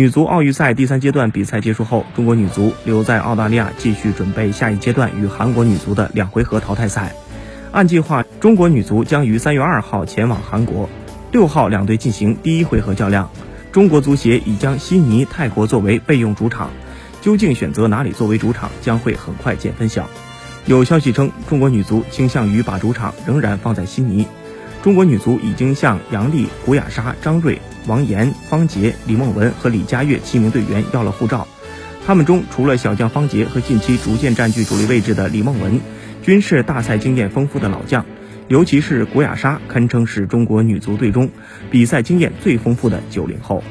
女足奥运赛第三阶段比赛结束后，中国女足留在澳大利亚继续准备下一阶段与韩国女足的两回合淘汰赛。按计划，中国女足将于三月二号前往韩国，六号两队进行第一回合较量。中国足协已将悉尼、泰国作为备用主场，究竟选择哪里作为主场，将会很快见分晓。有消息称，中国女足倾向于把主场仍然放在悉尼。中国女足已经向杨丽、古雅莎、张睿、王妍、方杰、李梦雯和李佳悦七名队员要了护照。他们中，除了小将方杰和近期逐渐占据主力位置的李梦雯，均是大赛经验丰富的老将。尤其是古雅莎，堪称是中国女足队中比赛经验最丰富的九零后。